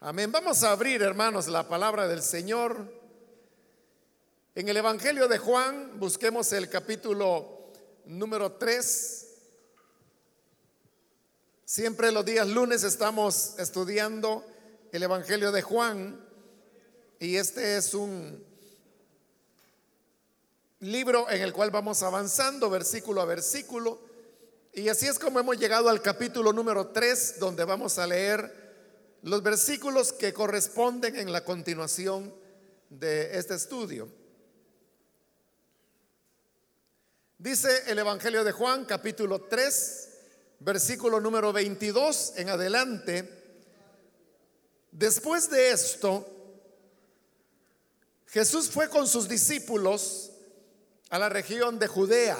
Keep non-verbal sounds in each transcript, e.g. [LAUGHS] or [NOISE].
Amén. Vamos a abrir, hermanos, la palabra del Señor. En el Evangelio de Juan, busquemos el capítulo número 3. Siempre los días lunes estamos estudiando el Evangelio de Juan y este es un libro en el cual vamos avanzando versículo a versículo. Y así es como hemos llegado al capítulo número 3, donde vamos a leer los versículos que corresponden en la continuación de este estudio. Dice el Evangelio de Juan, capítulo 3, versículo número 22 en adelante. Después de esto, Jesús fue con sus discípulos a la región de Judea.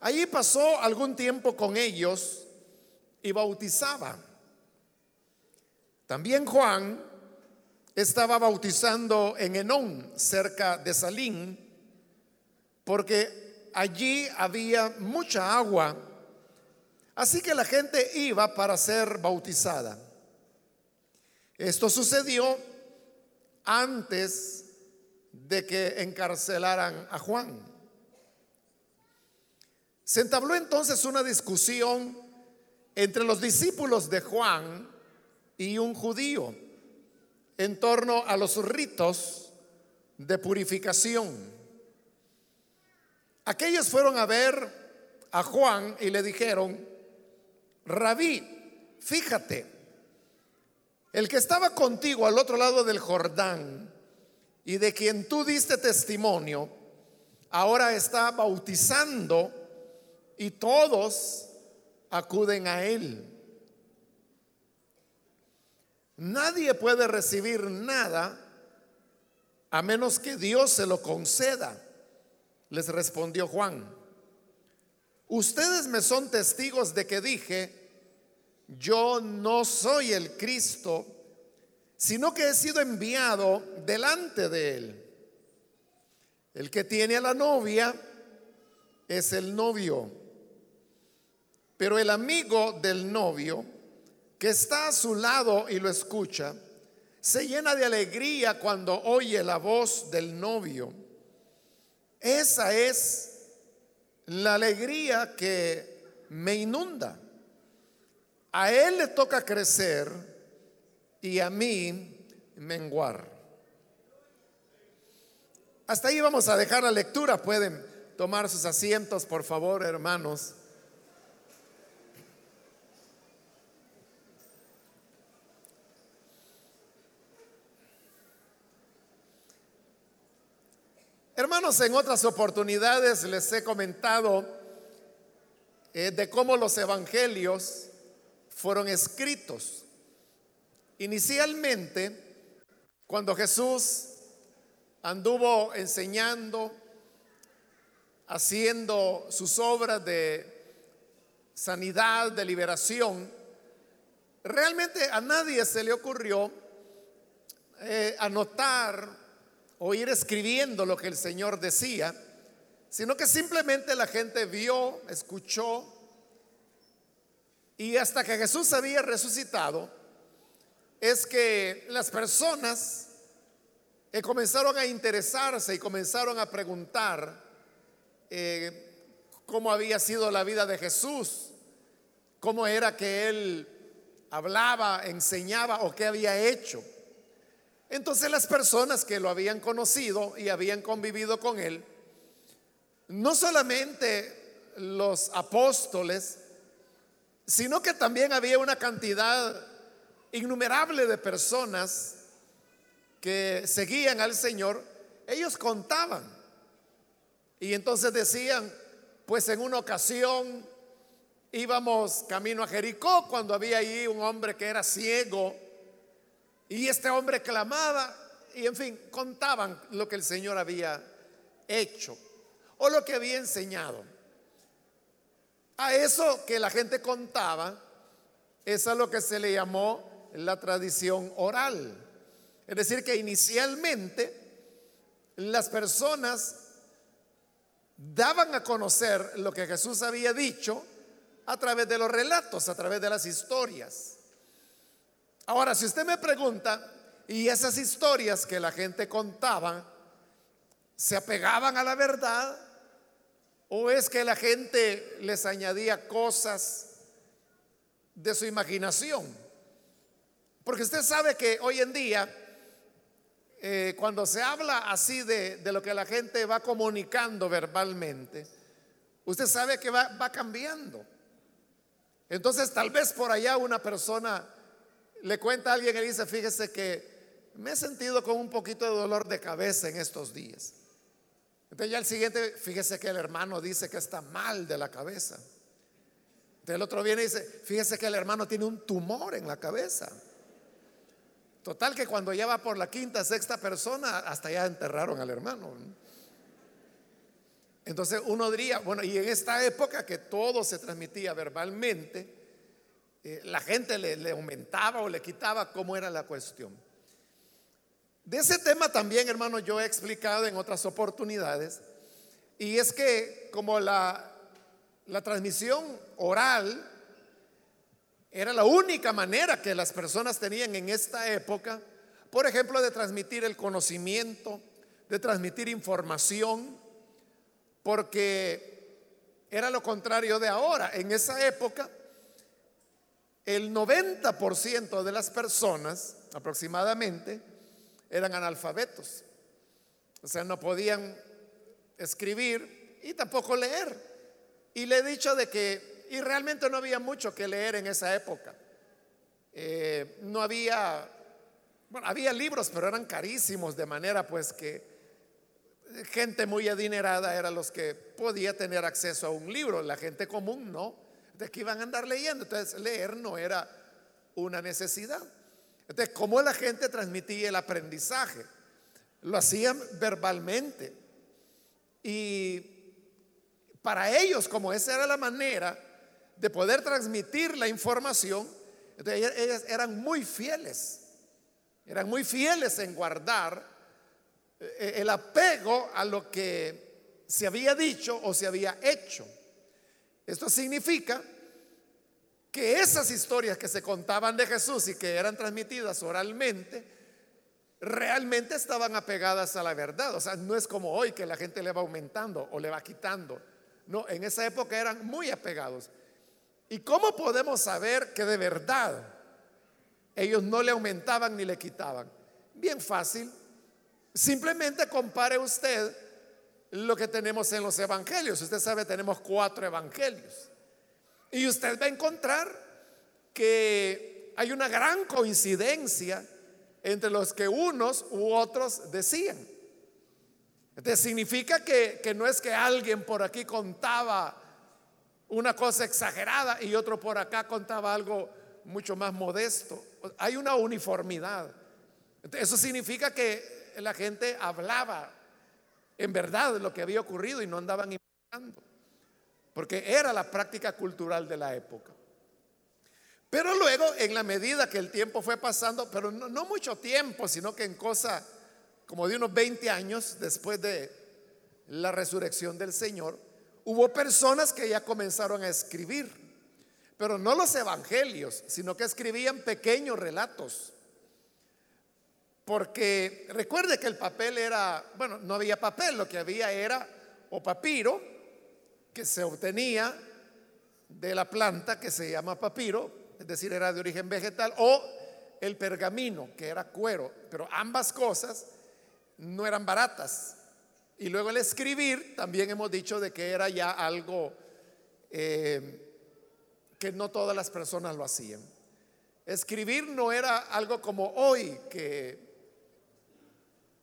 Allí pasó algún tiempo con ellos y bautizaba. También Juan estaba bautizando en Enón, cerca de Salín, porque allí había mucha agua. Así que la gente iba para ser bautizada. Esto sucedió antes de que encarcelaran a Juan. Se entabló entonces una discusión entre los discípulos de Juan y un judío en torno a los ritos de purificación. Aquellos fueron a ver a Juan y le dijeron, rabí, fíjate, el que estaba contigo al otro lado del Jordán y de quien tú diste testimonio, ahora está bautizando y todos acuden a él. Nadie puede recibir nada a menos que Dios se lo conceda, les respondió Juan. Ustedes me son testigos de que dije, yo no soy el Cristo, sino que he sido enviado delante de él. El que tiene a la novia es el novio, pero el amigo del novio que está a su lado y lo escucha, se llena de alegría cuando oye la voz del novio. Esa es la alegría que me inunda. A él le toca crecer y a mí menguar. Hasta ahí vamos a dejar la lectura. Pueden tomar sus asientos, por favor, hermanos. Hermanos, en otras oportunidades les he comentado eh, de cómo los evangelios fueron escritos. Inicialmente, cuando Jesús anduvo enseñando, haciendo sus obras de sanidad, de liberación, realmente a nadie se le ocurrió eh, anotar o ir escribiendo lo que el Señor decía, sino que simplemente la gente vio, escuchó, y hasta que Jesús había resucitado, es que las personas comenzaron a interesarse y comenzaron a preguntar eh, cómo había sido la vida de Jesús, cómo era que él hablaba, enseñaba o qué había hecho. Entonces las personas que lo habían conocido y habían convivido con él, no solamente los apóstoles, sino que también había una cantidad innumerable de personas que seguían al Señor, ellos contaban. Y entonces decían, pues en una ocasión íbamos camino a Jericó cuando había ahí un hombre que era ciego y este hombre clamaba y en fin, contaban lo que el Señor había hecho o lo que había enseñado. A eso que la gente contaba es a lo que se le llamó la tradición oral. Es decir, que inicialmente las personas daban a conocer lo que Jesús había dicho a través de los relatos, a través de las historias. Ahora, si usted me pregunta, ¿y esas historias que la gente contaba, se apegaban a la verdad? ¿O es que la gente les añadía cosas de su imaginación? Porque usted sabe que hoy en día, eh, cuando se habla así de, lo que la gente va comunicando verbalmente, usted sabe que va, va cambiando. Entonces tal vez por allá una persona le cuenta a alguien y dice, fíjese que me he sentido con un poquito de dolor de cabeza en estos días. Entonces ya el siguiente, fíjese que el hermano dice que está mal de la cabeza. Entonces el otro viene y dice, fíjese que el hermano tiene un tumor en la cabeza. Total que cuando ya va por la quinta, sexta persona, hasta ya enterraron al hermano. Entonces uno diría, bueno, y en esta época que todo se transmitía verbalmente, eh, la gente le, aumentaba o le quitaba cómo era la cuestión. De ese tema también, hermano, yo he explicado en otras oportunidades. Y es que como la, la transmisión oral era la única manera que las personas tenían en esta época, por ejemplo, de transmitir el conocimiento, de transmitir información, porque era lo contrario de ahora. En esa época, el 90% de las personas aproximadamente, eran analfabetos. O sea, no podían escribir y tampoco leer. Y le he dicho de que, y realmente no había mucho que leer en esa época. Eh, no había, bueno, había libros, pero eran carísimos, de manera pues que gente muy adinerada era los que podía tener acceso a un libro, la gente común no, de que iban a andar leyendo. Entonces leer no era una necesidad. Entonces, ¿cómo la gente transmitía el aprendizaje? Lo hacían verbalmente. Y para ellos, como esa era la manera de poder transmitir la información, entonces ellas eran muy fieles. Eran muy fieles en guardar eh, el apego a lo que se había dicho o se había hecho. Esto significa que esas historias que se contaban de Jesús y que eran transmitidas oralmente, realmente estaban apegadas a la verdad. O sea, no es como hoy que la gente le va aumentando o le va quitando. No, en esa época eran muy apegados. ¿Y cómo podemos saber que de verdad ellos no le aumentaban ni le quitaban? Bien fácil. Simplemente compare usted lo que tenemos en los evangelios. Usted sabe, tenemos cuatro evangelios. Y usted va a encontrar que hay una gran coincidencia entre los que unos u otros decían. Entonces significa que, que no es que alguien por aquí contaba una cosa exagerada y otro por acá contaba algo mucho más modesto. Hay una uniformidad. Eso significa que la gente hablaba en verdad lo que había ocurrido y no andaban inventando porque era la práctica cultural de la época. Pero luego, en la medida que el tiempo fue pasando, pero no, mucho tiempo, sino que en cosa como de unos 20 años después de la resurrección del Señor, hubo personas que ya comenzaron a escribir, pero no los evangelios, sino que escribían pequeños relatos. Porque recuerde que el papel era, bueno, no había papel, lo que había era o papiro, que se obtenía de la planta que se llama papiro, es decir, era de origen vegetal, o el pergamino, que era cuero, pero ambas cosas no eran baratas. Y luego el escribir, también hemos dicho de que era ya algo eh, que no todas las personas lo hacían. Escribir no era algo como hoy, que,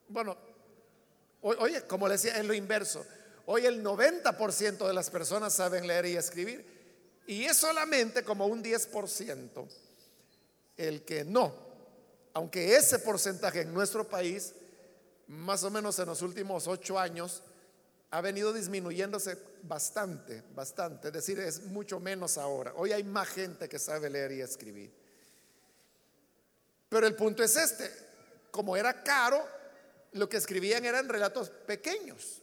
bueno, oye, como le decía, es lo inverso. Hoy el 90% de las personas saben leer y escribir. Y es solamente como un 10% el que no. Aunque ese porcentaje en nuestro país, más o menos en los últimos ocho años, ha venido disminuyéndose bastante, bastante. Es decir, es mucho menos ahora. Hoy hay más gente que sabe leer y escribir. Pero el punto es este. Como era caro, lo que escribían eran relatos pequeños.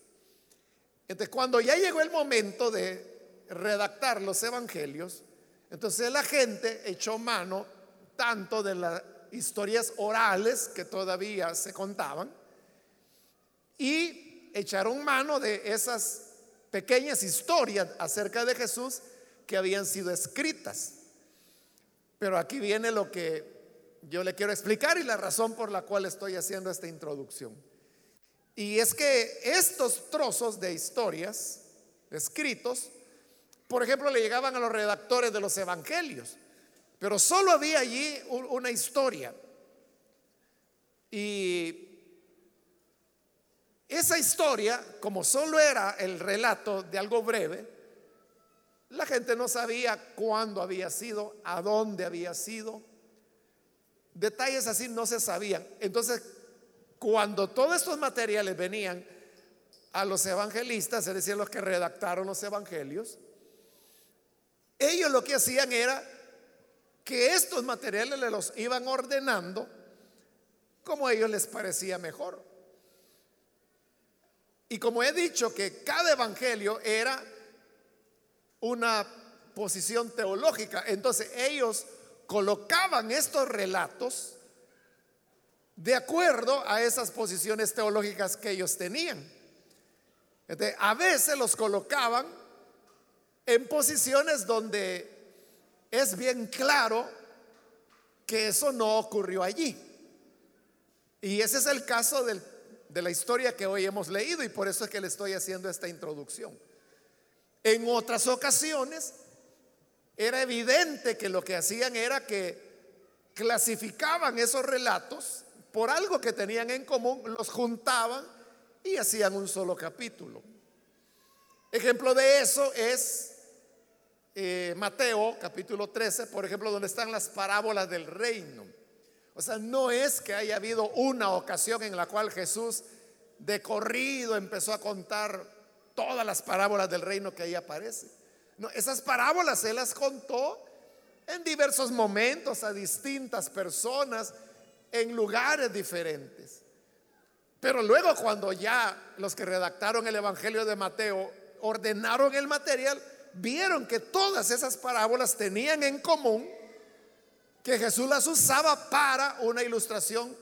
Entonces, cuando ya llegó el momento de redactar los evangelios, entonces la gente echó mano tanto de las historias orales que todavía se contaban y echaron mano de esas pequeñas historias acerca de Jesús que habían sido escritas. Pero aquí viene lo que yo le quiero explicar y la razón por la cual estoy haciendo esta introducción. Y es que estos trozos de historias escritos, por ejemplo, le llegaban a los redactores de los evangelios, pero solo había allí una historia. Y esa historia, como solo era el relato de algo breve, la gente no sabía cuándo había sido, a dónde había sido. Detalles así no se sabían. Entonces, cuando todos estos materiales venían a los evangelistas, es decir, los que redactaron los evangelios, ellos lo que hacían era que estos materiales le los iban ordenando como a ellos les parecía mejor. Y como he dicho que cada evangelio era una posición teológica, entonces ellos colocaban estos relatos de acuerdo a esas posiciones teológicas que ellos tenían. a veces los colocaban en posiciones donde es bien claro que eso no ocurrió allí. Y ese es el caso de la historia que hoy hemos leído y por eso es que le estoy haciendo esta introducción. En otras ocasiones era evidente que lo que hacían era que clasificaban esos relatos por algo que tenían en común, los juntaban y hacían un solo capítulo. Ejemplo de eso es eh, Mateo capítulo 13, por ejemplo, donde están las parábolas del reino. O sea, no es que haya habido una ocasión en la cual Jesús de corrido empezó a contar todas las parábolas del reino que ahí aparece. Esas parábolas se las contó en diversos momentos a distintas personas en lugares diferentes. Pero luego cuando ya los que redactaron el Evangelio de Mateo ordenaron el material, vieron que todas esas parábolas tenían en común que Jesús las usaba para una ilustración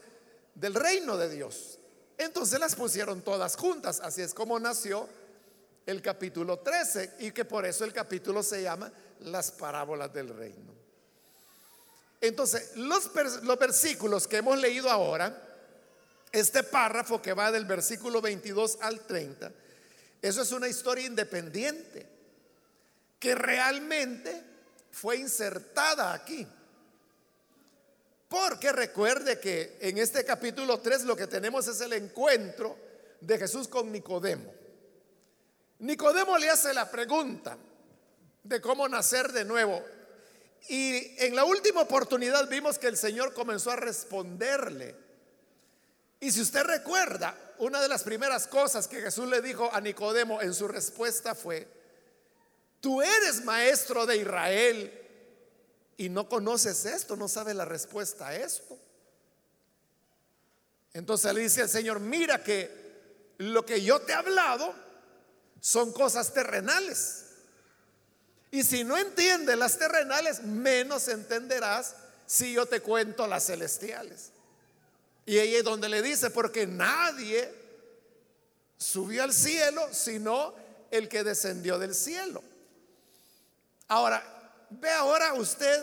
del reino de Dios. Entonces las pusieron todas juntas. Así es como nació el capítulo 13 y que por eso el capítulo se llama las parábolas del reino. Entonces, los, los versículos que hemos leído ahora, este párrafo que va del versículo 22 al 30, eso es una historia independiente que realmente fue insertada aquí. Porque recuerde que en este capítulo 3 lo que tenemos es el encuentro de Jesús con Nicodemo. Nicodemo le hace la pregunta de cómo nacer de nuevo. Y en la última oportunidad vimos que el Señor comenzó a responderle. Y si usted recuerda, una de las primeras cosas que Jesús le dijo a Nicodemo en su respuesta fue, tú eres maestro de Israel y no conoces esto, no sabes la respuesta a esto. Entonces le dice al Señor, mira que lo que yo te he hablado son cosas terrenales. Y si no entiendes las terrenales, menos entenderás si yo te cuento las celestiales. Y ahí es donde le dice, porque nadie subió al cielo sino el que descendió del cielo. Ahora, ve ahora usted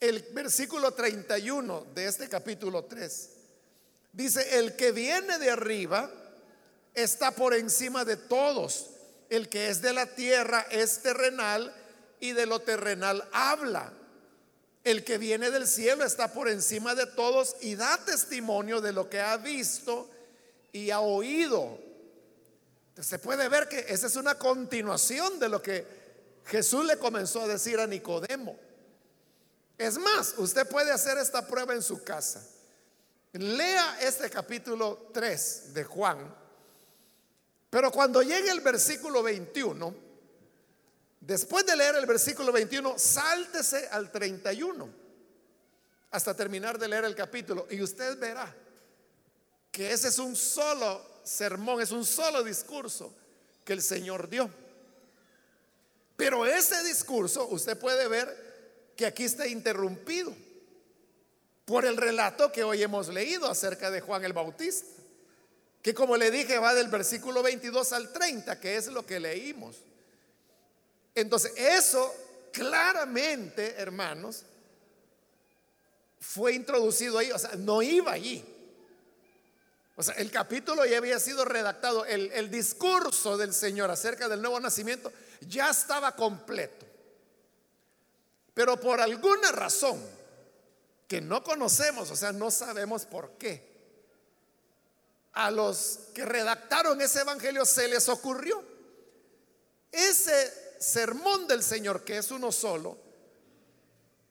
el versículo 31 de este capítulo 3. Dice, el que viene de arriba está por encima de todos. El que es de la tierra es terrenal y de lo terrenal habla. El que viene del cielo está por encima de todos y da testimonio de lo que ha visto y ha oído. se puede ver que esa es una continuación de lo que Jesús le comenzó a decir a Nicodemo. Es más, usted puede hacer esta prueba en su casa. Lea este capítulo 3 de Juan pero cuando llegue el versículo 21, después de leer el versículo 21, sáltese al 31 hasta terminar de leer el capítulo y usted verá que ese es un solo sermón, es un solo discurso que el Señor dio. Pero ese discurso usted puede ver que aquí está interrumpido. por el relato que hoy hemos leído acerca de Juan el Bautista, que como le dije va del versículo 22 al 30, que es lo que leímos. Entonces, eso claramente, hermanos, fue introducido ahí, o sea, no iba allí. O sea, el capítulo ya había sido redactado, el, el discurso del Señor acerca del nuevo nacimiento ya estaba completo. Pero por alguna razón que no conocemos, o sea, no sabemos por qué, a los que redactaron ese evangelio se les ocurrió. Ese sermón del Señor, que es uno solo,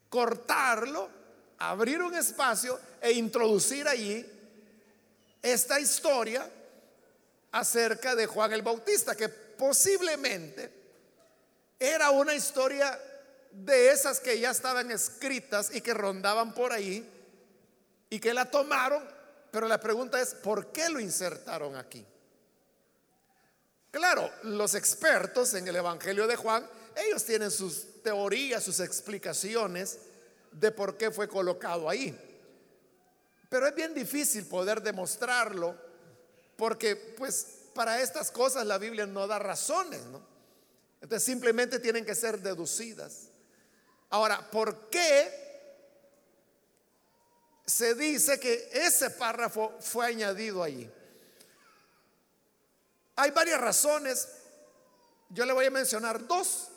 cortarlo, abrir un espacio e introducir allí esta historia acerca de Juan el Bautista, que posiblemente era una historia de esas que ya estaban escritas y que rondaban por ahí y que la tomaron, pero la pregunta es, ¿por qué lo insertaron aquí? Claro, los expertos en el Evangelio de Juan, ellos tienen sus teorías, sus explicaciones de por qué fue colocado ahí. Pero es bien difícil poder demostrarlo porque pues para estas cosas la Biblia no da razones, ¿no? Entonces simplemente tienen que ser deducidas. Ahora, ¿por qué se dice que ese párrafo fue añadido allí? Hay varias razones. Yo le voy a mencionar dos.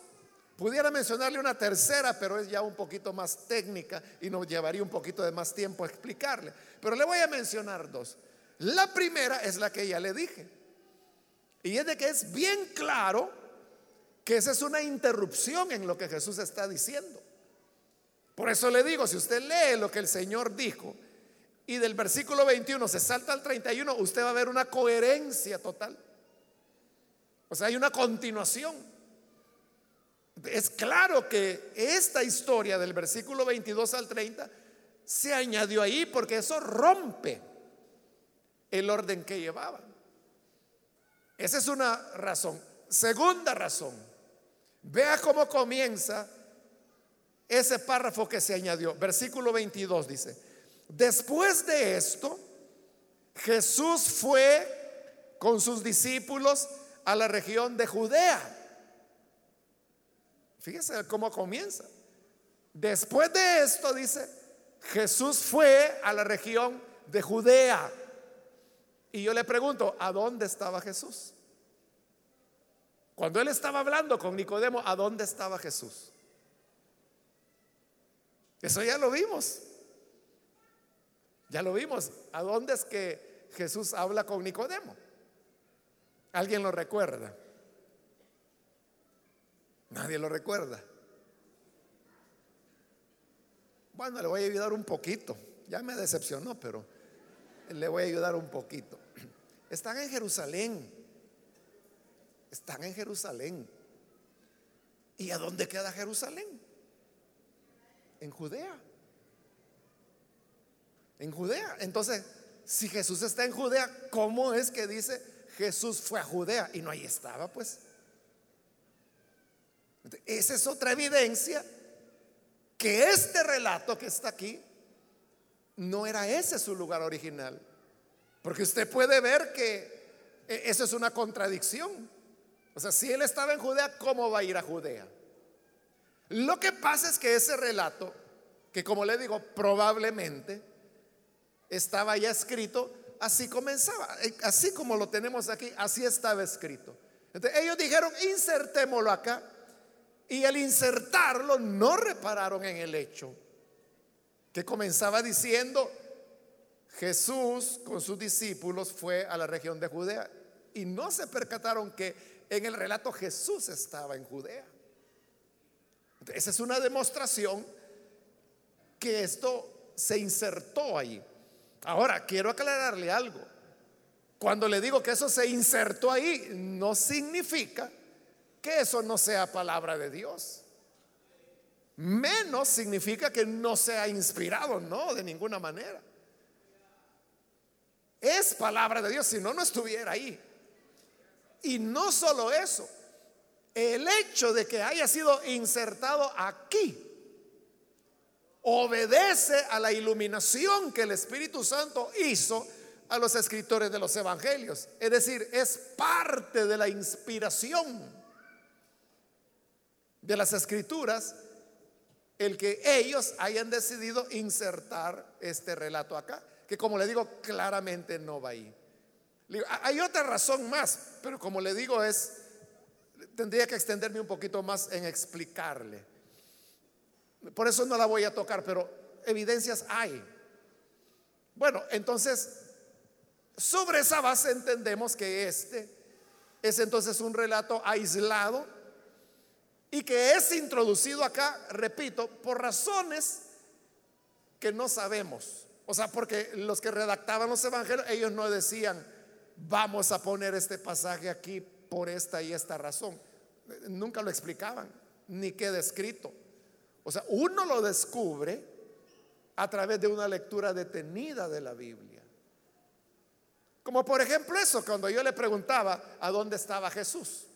Pudiera mencionarle una tercera, pero es ya un poquito más técnica y nos llevaría un poquito de más tiempo a explicarle. Pero le voy a mencionar dos. La primera es la que ya le dije. Y es de que es bien claro que esa es una interrupción en lo que Jesús está diciendo. Por eso le digo, si usted lee lo que el Señor dijo y del versículo 21 se salta al 31, usted va a ver una coherencia total. O sea, hay una continuación. Es claro que esta historia del versículo 22 al 30 se añadió ahí porque eso rompe el orden que llevaban. Esa es una razón. Segunda razón, vea cómo comienza ese párrafo que se añadió. Versículo 22 dice, después de esto, Jesús fue con sus discípulos a la región de Judea Fíjese cómo comienza. Después de esto, dice, Jesús fue a la región de Judea. Y yo le pregunto, ¿a dónde estaba Jesús? Cuando él estaba hablando con Nicodemo, ¿a dónde estaba Jesús? Eso ya lo vimos. Ya lo vimos. ¿A dónde es que Jesús habla con Nicodemo? ¿Alguien lo recuerda? Nadie lo recuerda. Bueno, le voy a ayudar un poquito. Ya me decepcionó, pero le voy a ayudar un poquito. Están en Jerusalén. Están en Jerusalén. ¿Y a dónde queda Jerusalén? En Judea. En Judea. Entonces, si Jesús está en Judea, ¿cómo es que dice Jesús fue a Judea? Y no ahí estaba, pues. Esa es otra evidencia que este relato que está aquí no era ese su lugar original. Porque usted puede ver que e, eso es una contradicción. O sea, si él estaba en Judea, ¿cómo va a ir a Judea? Lo que pasa es que ese relato, que como le digo, probablemente estaba ya escrito, así comenzaba, eh, así como lo tenemos aquí, así estaba escrito. Entonces, ellos dijeron, insertémoslo acá y al insertarlo no repararon en el hecho que comenzaba diciendo, Jesús con sus discípulos fue a la región de Judea y no se percataron que en el relato Jesús estaba en Judea. Esa es una demostración que esto se insertó ahí. Ahora, quiero aclararle algo. Cuando le digo que eso se insertó ahí, no significa que eso no sea palabra de Dios. Menos significa que no sea inspirado, no, de ninguna manera. Es palabra de Dios, si no, no estuviera ahí. Y no solo eso, el hecho de que haya sido insertado aquí obedece a la iluminación que el Espíritu Santo hizo a los escritores de los evangelios. Es decir, es parte de la inspiración de las escrituras el que ellos hayan decidido insertar este relato acá, que como le digo, claramente no va ahí. Hay otra razón más, pero como le digo es, tendría que extenderme un poquito más en explicarle. Por eso no la voy a tocar, pero evidencias hay. Bueno, entonces, sobre esa base entendemos que este es entonces un relato aislado y que es introducido acá, repito, por razones que no sabemos. O sea, porque los que redactaban los evangelios, ellos no decían, vamos a poner este pasaje aquí por esta y esta razón. Nunca lo explicaban, ni queda escrito. O sea, uno lo descubre a través de una lectura detenida de la Biblia. Como por ejemplo eso, cuando yo le preguntaba a dónde estaba Jesús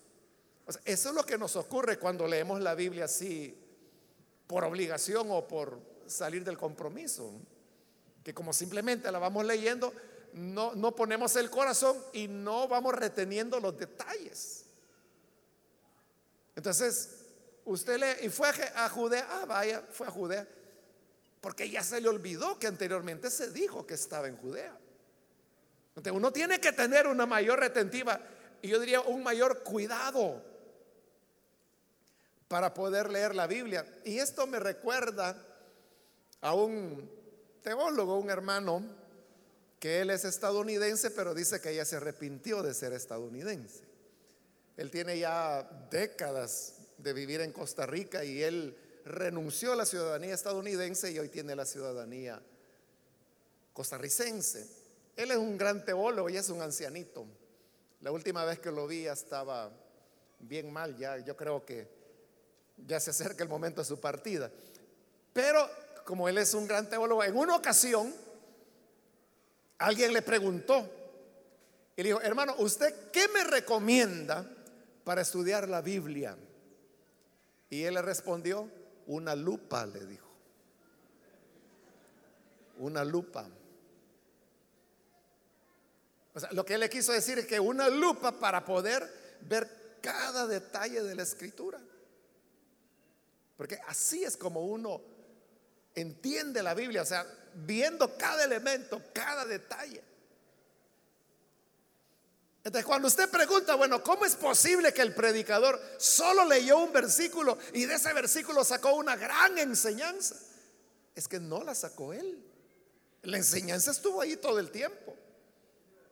eso es lo que nos ocurre cuando leemos la Biblia así por obligación o por salir del compromiso. Que como simplemente la vamos leyendo, no, no ponemos el corazón y no vamos reteniendo los detalles. Entonces, usted lee, y fue a Judea, ah, vaya, fue a Judea, porque ya se le olvidó que anteriormente se dijo que estaba en Judea. Entonces, uno tiene que tener una mayor retentiva y yo diría un mayor cuidado para poder leer la Biblia. Y esto me recuerda a un teólogo, un hermano, que él es estadounidense, pero dice que ella se arrepintió de ser estadounidense. Él tiene ya décadas de vivir en Costa Rica y él renunció a la ciudadanía estadounidense y hoy tiene la ciudadanía costarricense. Él es un gran teólogo y es un ancianito. La última vez que lo vi estaba bien mal, ya yo creo que ya se acerca el momento de su partida. Pero como él es un gran teólogo, en una ocasión alguien le preguntó y le dijo, hermano, ¿usted qué me recomienda para estudiar la Biblia? Y él le respondió, una lupa, le dijo. Una lupa. O sea, lo que él le quiso decir es que una lupa para poder ver cada detalle de la escritura. Porque así es como uno entiende la Biblia, o sea, viendo cada elemento, cada detalle. Entonces, cuando usted pregunta, bueno, ¿cómo es posible que el predicador solo leyó un versículo y de ese versículo sacó una gran enseñanza? Es que no la sacó él. La enseñanza estuvo ahí todo el tiempo.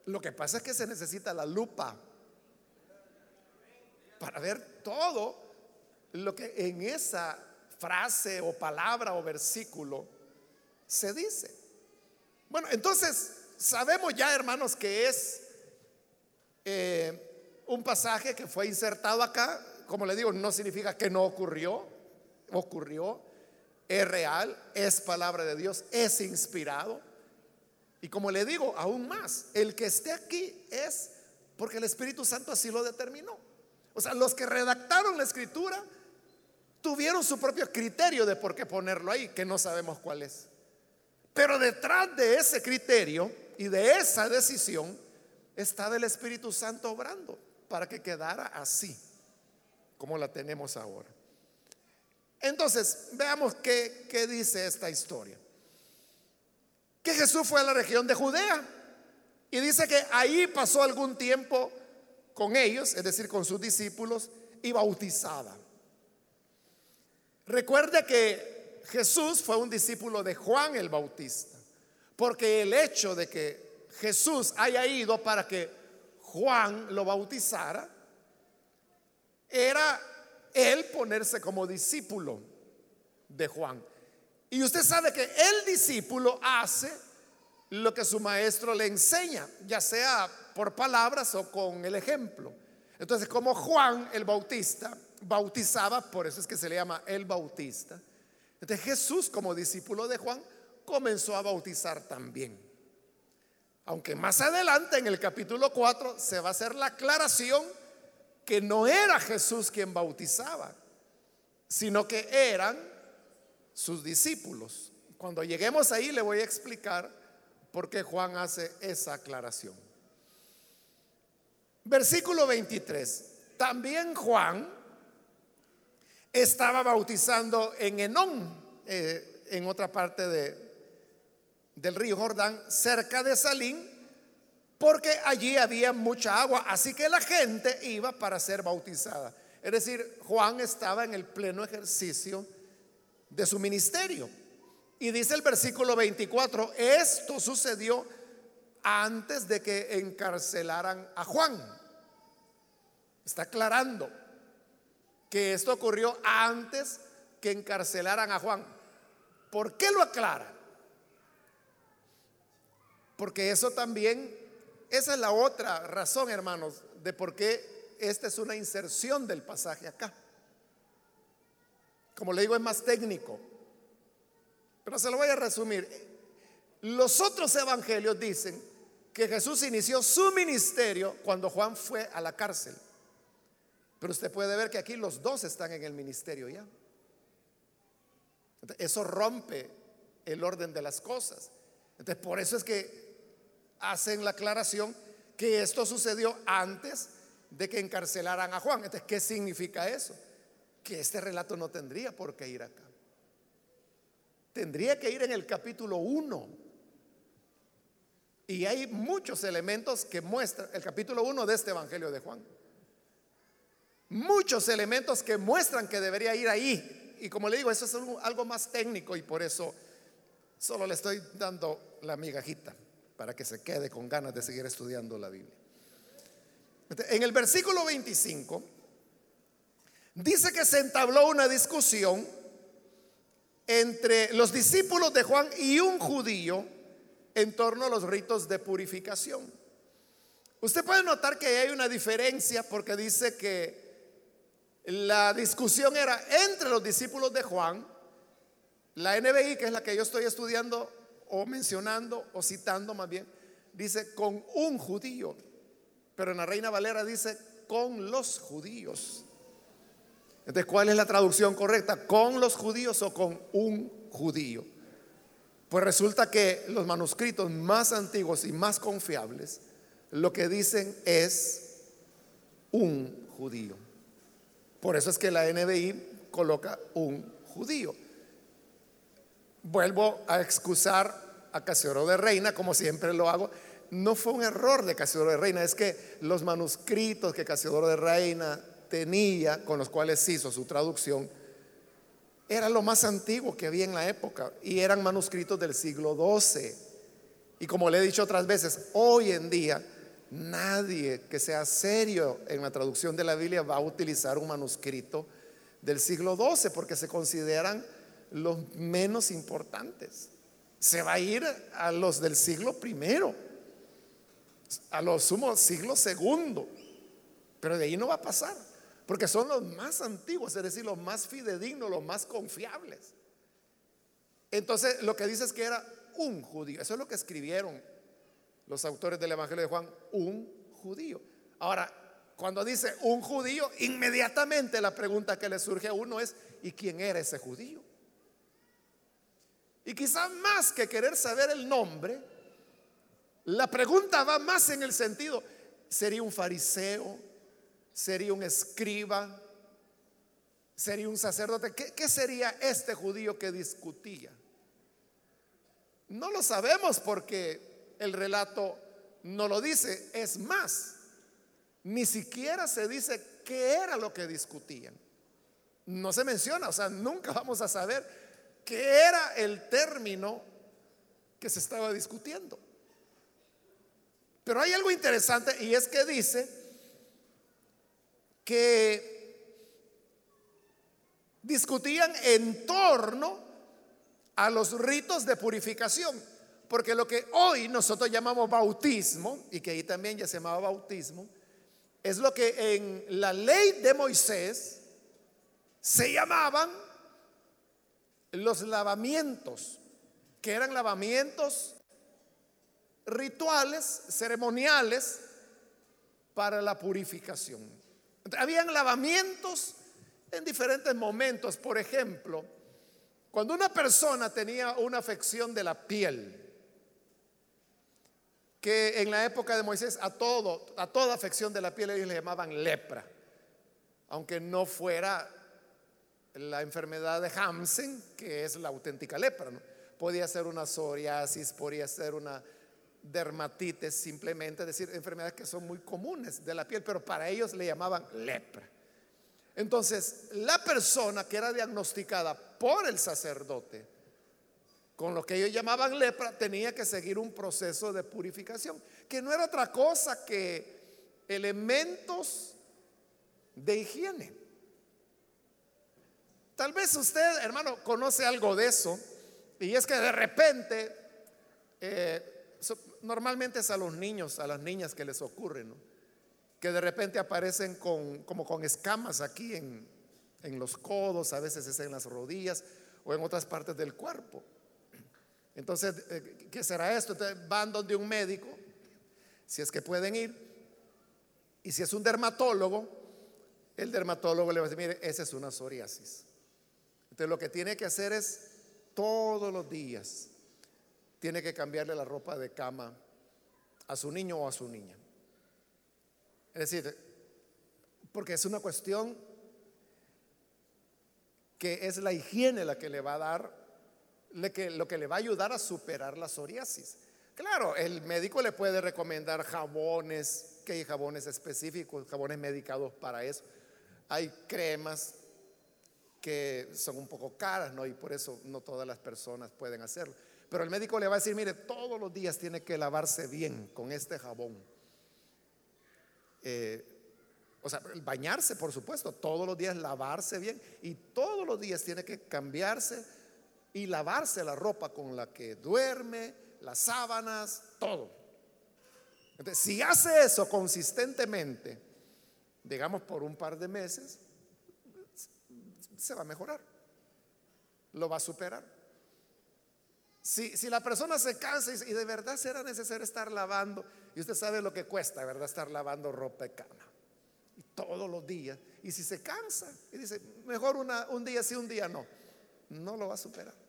Lo que pasa es que se necesita la lupa para ver todo lo que en esa frase o palabra o versículo se dice. Bueno, entonces sabemos ya, hermanos, que es eh, un pasaje que fue insertado acá. Como le digo, no significa que no ocurrió, ocurrió, es real, es palabra de Dios, es inspirado. Y como le digo, aún más, el que esté aquí es porque el Espíritu Santo así lo determinó. O sea, los que redactaron la escritura tuvieron su propio criterio de por qué ponerlo ahí, que no sabemos cuál es. Pero detrás de ese criterio y de esa decisión estaba el Espíritu Santo obrando para que quedara así, como la tenemos ahora. Entonces, veamos qué, qué dice esta historia. Que Jesús fue a la región de Judea y dice que ahí pasó algún tiempo con ellos, es decir, con sus discípulos, y bautizaba. Recuerde que Jesús fue un discípulo de Juan el Bautista, porque el hecho de que Jesús haya ido para que Juan lo bautizara, era él ponerse como discípulo de Juan. Y usted sabe que el discípulo hace lo que su maestro le enseña, ya sea por palabras o con el ejemplo. Entonces, como Juan el Bautista bautizaba, por eso es que se le llama el Bautista. Entonces Jesús como discípulo de Juan comenzó a bautizar también. Aunque más adelante en el capítulo 4 se va a hacer la aclaración que no era Jesús quien bautizaba, sino que eran sus discípulos. Cuando lleguemos ahí le voy a explicar por qué Juan hace esa aclaración. Versículo 23. También Juan estaba bautizando en Enón, eh, en otra parte de, del río Jordán, cerca de Salín, porque allí había mucha agua, así que la gente iba para ser bautizada. Es decir, Juan estaba en el pleno ejercicio de su ministerio. Y dice el versículo 24, esto sucedió antes de que encarcelaran a Juan. Está aclarando que esto ocurrió antes que encarcelaran a Juan. ¿Por qué lo aclara? Porque eso también, esa es la otra razón, hermanos, de por qué esta es una inserción del pasaje acá. Como le digo, es más técnico. Pero se lo voy a resumir. Los otros evangelios dicen que Jesús inició su ministerio cuando Juan fue a la cárcel. Pero usted puede ver que aquí los dos están en el ministerio ya. Eso rompe el orden de las cosas. Entonces, por eso es que hacen la aclaración que esto sucedió antes de que encarcelaran a Juan. Entonces, ¿qué significa eso? Que este relato no tendría por qué ir acá. Tendría que ir en el capítulo 1. Y hay muchos elementos que muestran el capítulo 1 de este Evangelio de Juan muchos elementos que muestran que debería ir ahí. Y como le digo, eso es algo, más técnico y por eso solo le estoy dando la migajita para que se quede con ganas de seguir estudiando la Biblia. En el versículo 25 dice que se entabló una discusión entre los discípulos de Juan y un judío en torno a los ritos de purificación. Usted puede notar que hay una diferencia porque dice que la discusión era entre los discípulos de Juan, la NBI, que es la que yo estoy estudiando o mencionando o citando más bien, dice con un judío, pero en la Reina Valera dice con los judíos. Entonces, ¿cuál es la traducción correcta? ¿Con los judíos o con un judío? Pues resulta que los manuscritos más antiguos y más confiables lo que dicen es un judío. Por eso es que la NBI coloca un judío. Vuelvo a excusar a Casiodoro de Reina, como siempre lo hago. No fue un error de Casiodoro de Reina, es que los manuscritos que Casiodoro de Reina tenía, con los cuales hizo su traducción, era lo más antiguo que había en la época y eran manuscritos del siglo XII. Y como le he dicho otras veces, hoy en día Nadie que sea serio en la traducción de la Biblia va a utilizar un manuscrito del siglo XII porque se consideran los menos importantes. Se va a ir a los del siglo primero, a los sumos siglo segundo, pero de ahí no va a pasar, porque son los más antiguos, es decir, los más fidedignos, los más confiables. Entonces, lo que dice es que era un judío, eso es lo que escribieron los autores del Evangelio de Juan, un judío. Ahora, cuando dice un judío, inmediatamente la pregunta que le surge a uno es, ¿y quién era ese judío? Y quizás más que querer saber el nombre, la pregunta va más en el sentido, ¿sería un fariseo? ¿Sería un escriba? ¿Sería un sacerdote? ¿Qué, qué sería este judío que discutía? No lo sabemos porque el relato no lo dice. Es más, ni siquiera se dice qué era lo que discutían. No se menciona, o sea, nunca [LAUGHS] vamos a saber qué era el término que se estaba discutiendo. Pero hay algo interesante y es que dice que discutían en torno a los ritos de purificación. Porque lo que hoy nosotros llamamos bautismo, y que ahí también ya se llamaba bautismo, es lo que en la ley de Moisés se llamaban los lavamientos, que eran lavamientos rituales, ceremoniales para la purificación. Habían lavamientos en diferentes momentos, por ejemplo, Cuando una persona tenía una afección de la piel, que en la época de Moisés a todo, a toda afección de la piel ellos le llamaban lepra, aunque no fuera la enfermedad de Hansen, que es la auténtica lepra, podía ser una psoriasis, podía ser una dermatitis simplemente, es decir, enfermedades que son muy comunes de la piel, pero para ellos le llamaban lepra. Entonces, la persona que era diagnosticada por el sacerdote con lo que ellos llamaban lepra tenía que seguir un proceso de purificación, que no era otra cosa que elementos de higiene. Tal vez usted, hermano, conoce algo de eso, y es que de repente, eh, normalmente es a los niños, a las niñas que les ocurre, ¿no? que de repente aparecen con, como con escamas aquí en, en los codos, a veces es en las rodillas o en otras partes del cuerpo. Entonces, eh, ¿qué será esto? Entonces, van donde un médico, si es que pueden ir, y si es un dermatólogo, el dermatólogo le va a decir, mire, esa es una psoriasis. Entonces, lo que tiene que hacer es todos los días, tiene que cambiarle la ropa de cama a su niño o a su niña. Es decir, porque es una cuestión que es la higiene la que le va a dar, lo que le va a ayudar a superar la psoriasis. Claro, el médico le puede recomendar jabones, que hay jabones específicos, jabones medicados para eso. Hay cremas que son un poco caras, ¿no? Y por eso no todas las personas pueden hacerlo. Pero el médico le va a decir, mire, todos los días tiene que lavarse bien con este jabón. Eh, o sea, bañarse, por supuesto, todos los días lavarse bien y todos los días tiene que cambiarse y lavarse la ropa con la que duerme, las sábanas, todo. Entonces, si hace eso consistentemente, digamos por un par de meses, se va a mejorar, lo va a superar. Si, si la persona se cansa y, de verdad será necesario estar lavando, y usted sabe lo que cuesta, ¿verdad? Estar lavando ropa de cama. Todos los días. Y si se cansa y dice, mejor un día sí, un día no, no lo va a superar.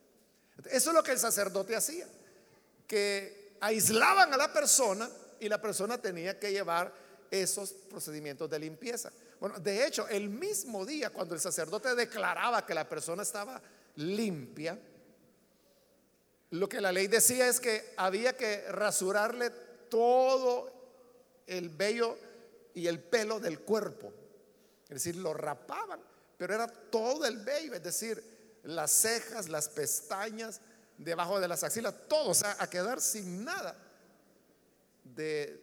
Eso es lo que el sacerdote hacía, que aislaban a la persona y la persona tenía que llevar esos procedimientos de limpieza. Bueno, de hecho, el mismo día cuando el sacerdote declaraba que la persona estaba limpia, lo que la ley decía es que había que rasurarle todo el vello y el pelo del cuerpo. Es decir, lo rapaban, pero era todo el vello, es decir, las cejas, las pestañas, debajo de las axilas, todo, o sea, a quedar sin nada de,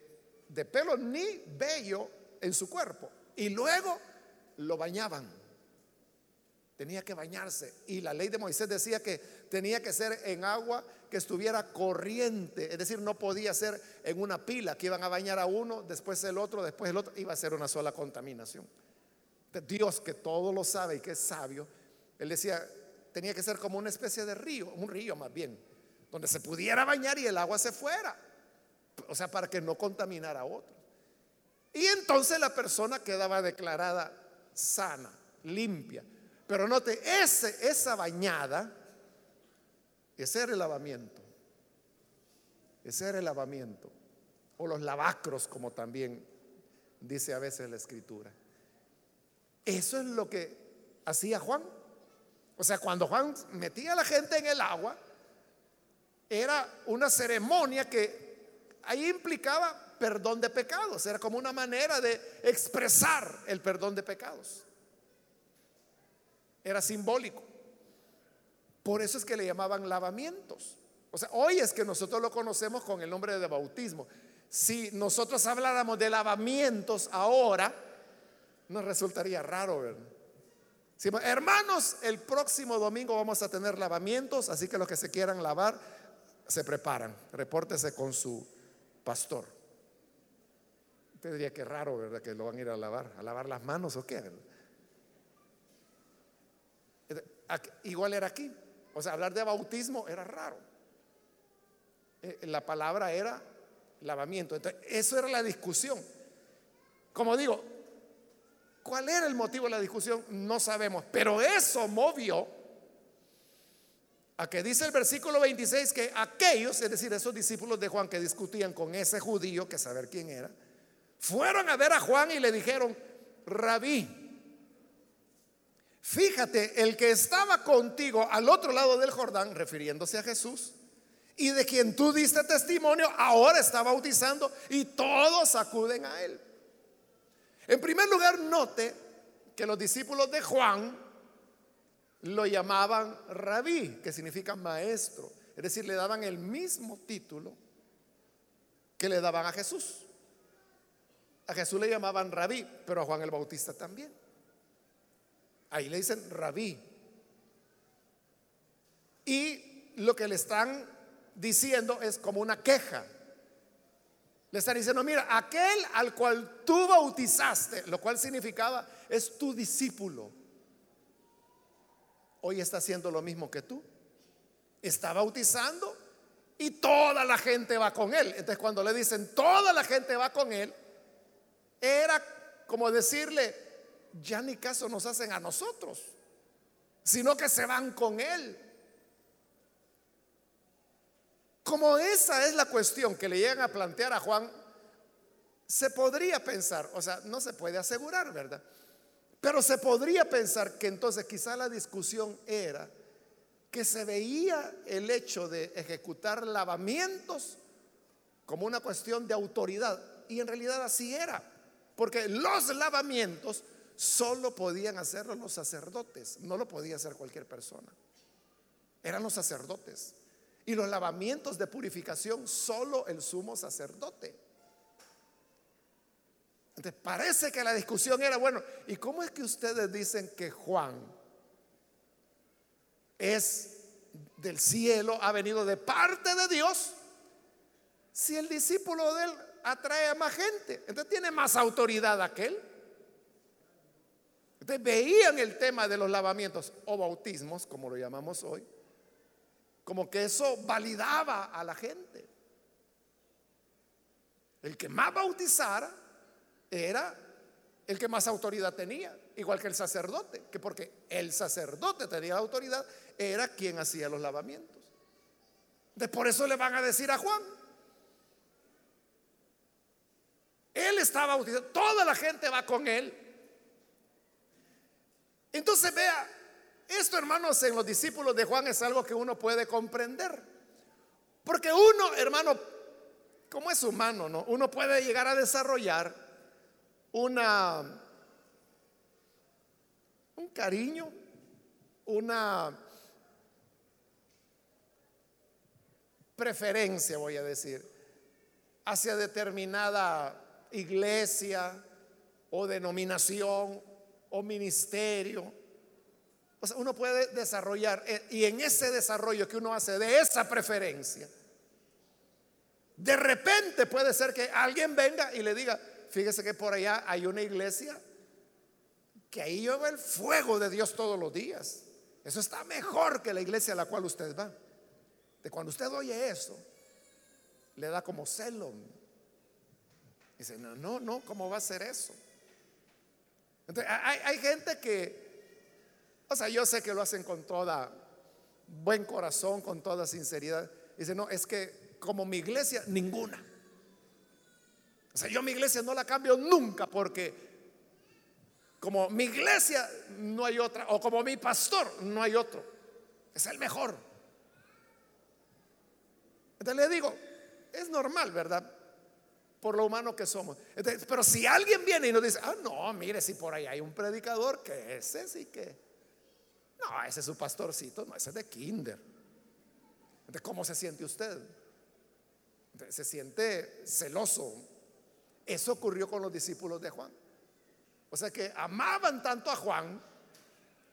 de pelo ni vello en su cuerpo. Y luego lo bañaban. Tenía que bañarse. Y la ley de Moisés decía que tenía que ser en agua que estuviera corriente, es decir, no podía ser en una pila que iban a bañar a uno, después el otro, después el otro, iba a ser una sola contaminación. Dios que todo lo sabe y que es sabio, él decía, tenía que ser como una especie de río, un río más bien, donde se pudiera bañar y el agua se fuera, o sea, para que no contaminara a otros. Y entonces la persona quedaba declarada sana, limpia. Pero note, esa bañada ese era el lavamiento. Ese era el lavamiento. O los lavacros, como también dice a veces la escritura. Eso es lo que hacía Juan. O sea, cuando Juan metía a la gente en el agua, era una ceremonia que ahí implicaba perdón de pecados. Era como una manera de expresar el perdón de pecados. Era simbólico. Por eso es que le llamaban lavamientos. O sea, hoy es que nosotros lo conocemos con el nombre de bautismo. Si nosotros habláramos de lavamientos ahora, nos resultaría raro, ¿verdad? Hermanos, el próximo domingo vamos a tener lavamientos, así que los que se quieran lavar, se preparan. Repórtese con su pastor. Usted diría que raro, ¿verdad? Que lo van a ir a lavar, a lavar las manos o qué. Igual era aquí. O sea, hablar de bautismo era raro. Eh, la palabra era lavamiento. Entonces, eso era la discusión. Como digo, ¿cuál era el motivo de la discusión? No sabemos. Pero eso movió a que dice el versículo 26 que aquellos, es decir, esos discípulos de Juan que discutían con ese judío, que saber quién era, fueron a ver a Juan y le dijeron, rabí, fíjate, el que estaba contigo al otro lado del Jordán, refiriéndose a Jesús, y de quien tú diste testimonio, ahora está bautizando y todos acuden a él. En primer lugar, note que los discípulos de Juan lo llamaban rabí, que significa maestro. Es decir, le daban el mismo título que le daban a Jesús. A Jesús le llamaban rabí, pero a Juan el Bautista también. Ahí le dicen rabí. Y lo que le están diciendo es como una queja. Le están diciendo, mira, aquel al cual tú bautizaste, lo cual significaba, es tu discípulo hoy está haciendo lo mismo que tú. Está bautizando y toda la gente va con él. Entonces cuando le dicen toda la gente va con él, era como decirle, ya ni caso nos hacen a nosotros, sino que se van con él. Como esa es la cuestión que le llegan a plantear a Juan, se podría pensar, o sea, no se puede asegurar, ¿verdad? Pero se podría pensar que entonces quizá la discusión era que se veía el hecho de ejecutar lavamientos como una cuestión de autoridad. Y en realidad así era. Porque los lavamientos solo podían hacerlo los sacerdotes, no lo podía hacer cualquier persona. Eran los sacerdotes. Y los lavamientos de purificación solo el sumo sacerdote parece que la discusión era, bueno, ¿y cómo es que ustedes dicen que Juan es del cielo, ha venido de parte de Dios, si el discípulo de él atrae a más gente? Entonces tiene más autoridad aquel. Entonces veían el tema de los lavamientos o bautismos, como lo llamamos hoy, como que eso validaba a la gente. El que más bautizara era el que más autoridad tenía, igual que el sacerdote, que porque el sacerdote tenía autoridad, era quien hacía los lavamientos. De por eso le van a decir a Juan. Él estaba bautizado, toda la gente va con él. Entonces vea, esto hermanos en los discípulos de Juan es algo que uno puede comprender. Porque uno, hermano, como es humano, ¿no? Uno puede llegar a desarrollar una, un cariño, una preferencia, voy a decir, hacia determinada iglesia o denominación o ministerio. O sea, uno puede desarrollar, eh, y en ese desarrollo que uno hace de esa preferencia, de repente puede ser que alguien venga y le diga, fíjese que por allá hay una iglesia que ahí lleva el fuego de Dios todos los días. Eso está mejor que la iglesia a la cual usted va. De cuando usted oye eso, le da como celo. Dice, no, no, no, ¿cómo va a ser eso? Entonces, hay, hay gente que, o sea, yo sé que lo hacen con toda buen corazón, con toda sinceridad. Dice, no, es que como mi iglesia, ninguna. O sea, yo mi iglesia no la cambio nunca porque como mi iglesia no hay otra, o como mi pastor no hay otro. Es el mejor. Entonces le digo, es normal, ¿verdad? Por lo humano que somos. pero si alguien viene y nos dice, ah, no, mire, si por ahí hay un predicador, que ese sí que. No, ese es su pastorcito, no, ese es de kinder. ¿cómo se siente usted? se siente celoso, eso ocurrió con los discípulos de Juan. O sea que amaban tanto a Juan,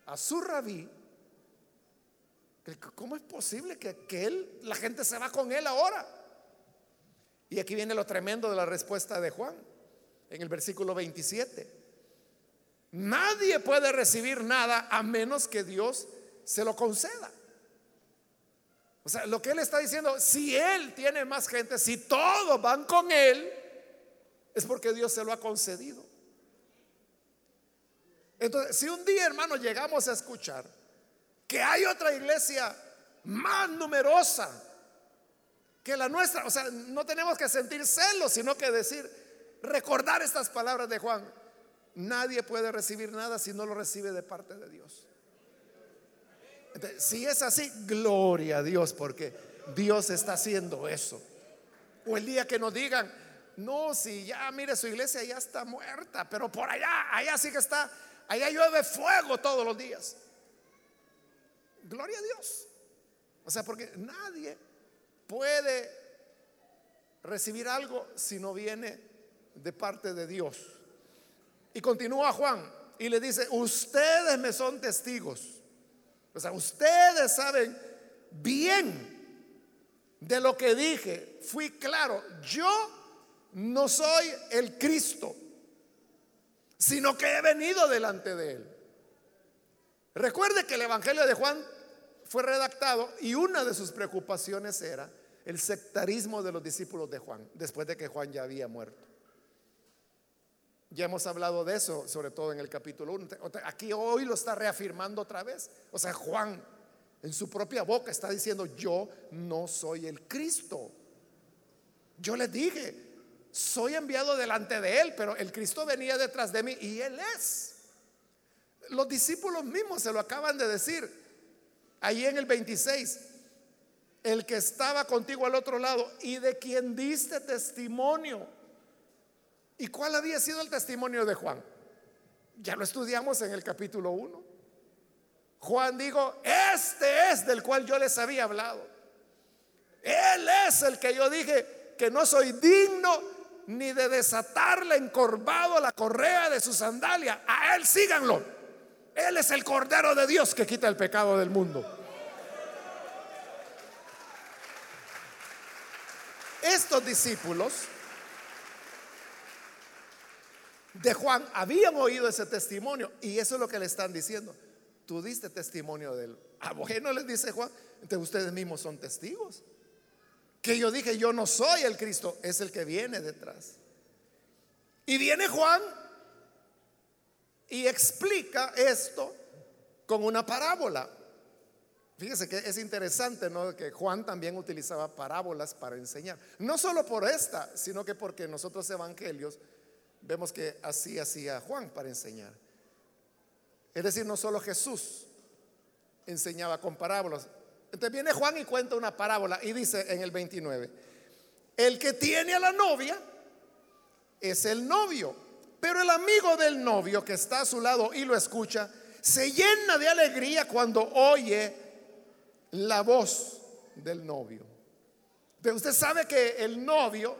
a su rabí, que ¿cómo es posible que, que él, la gente se va con él ahora? Y aquí viene lo tremendo de la respuesta de Juan, en el versículo 27. Nadie puede recibir nada a menos que Dios se lo conceda. O sea, lo que él está diciendo, si él tiene más gente, si todos van con él, es porque Dios se lo ha concedido. Entonces, si un día, hermano, llegamos a escuchar que hay otra iglesia más numerosa que la nuestra. O sea, no tenemos que sentir celos, sino que decir, recordar estas palabras de Juan. Nadie puede recibir nada si no lo recibe de parte de Dios. si es así, gloria a Dios, porque Dios está haciendo eso. O el día que nos digan, no, si ya, mire, su iglesia ya está muerta, pero por allá, allá sí que está, allá llueve fuego todos los días. Gloria a Dios. O sea, porque nadie puede recibir algo si no viene de parte de Dios. Y continúa Juan y le dice, ustedes me son testigos. O sea, ustedes saben bien de lo que dije. Fui claro, yo no soy el Cristo, sino que he venido delante de él. Recuerde que el Evangelio de Juan fue redactado y una de sus preocupaciones era el sectarismo de los discípulos de Juan, después de que Juan ya había muerto. Ya hemos hablado de eso, sobre todo en el capítulo 1. Aquí hoy lo está reafirmando otra vez. O sea, Juan en su propia boca está diciendo, yo no soy el Cristo. Yo les dije, soy enviado delante de Él, pero el Cristo venía detrás de mí y Él es. Los discípulos mismos se lo acaban de decir ahí en el 26. El que estaba contigo al otro lado y de quien diste testimonio. ¿Y cuál había sido el testimonio de Juan? Ya lo estudiamos en el capítulo 1. Juan dijo, este es del cual yo les había hablado. Él es el que yo dije que no soy digno ni de desatarle encorvado la correa de su sandalia. A Él síganlo. Él es el Cordero de Dios que quita el pecado del mundo. Estos discípulos de Juan habían oído ese testimonio y eso es lo que le están diciendo. Tú diste testimonio de él. A bueno les dice Juan, entonces ustedes mismos son testigos que yo dije, yo no soy el Cristo, es el que viene detrás. Y viene Juan y explica esto con una parábola. Fíjese que es interesante, ¿no? Que Juan también utilizaba parábolas para enseñar. No solo por esta, sino que porque nosotros evangelios vemos que así hacía Juan para enseñar. Es decir, no solo Jesús enseñaba con parábolas, entonces viene Juan y cuenta una parábola y dice en el 29, el que tiene a la novia es el novio, pero el amigo del novio que está a su lado y lo escucha, se llena de alegría cuando oye la voz del novio. Pero usted sabe que el novio,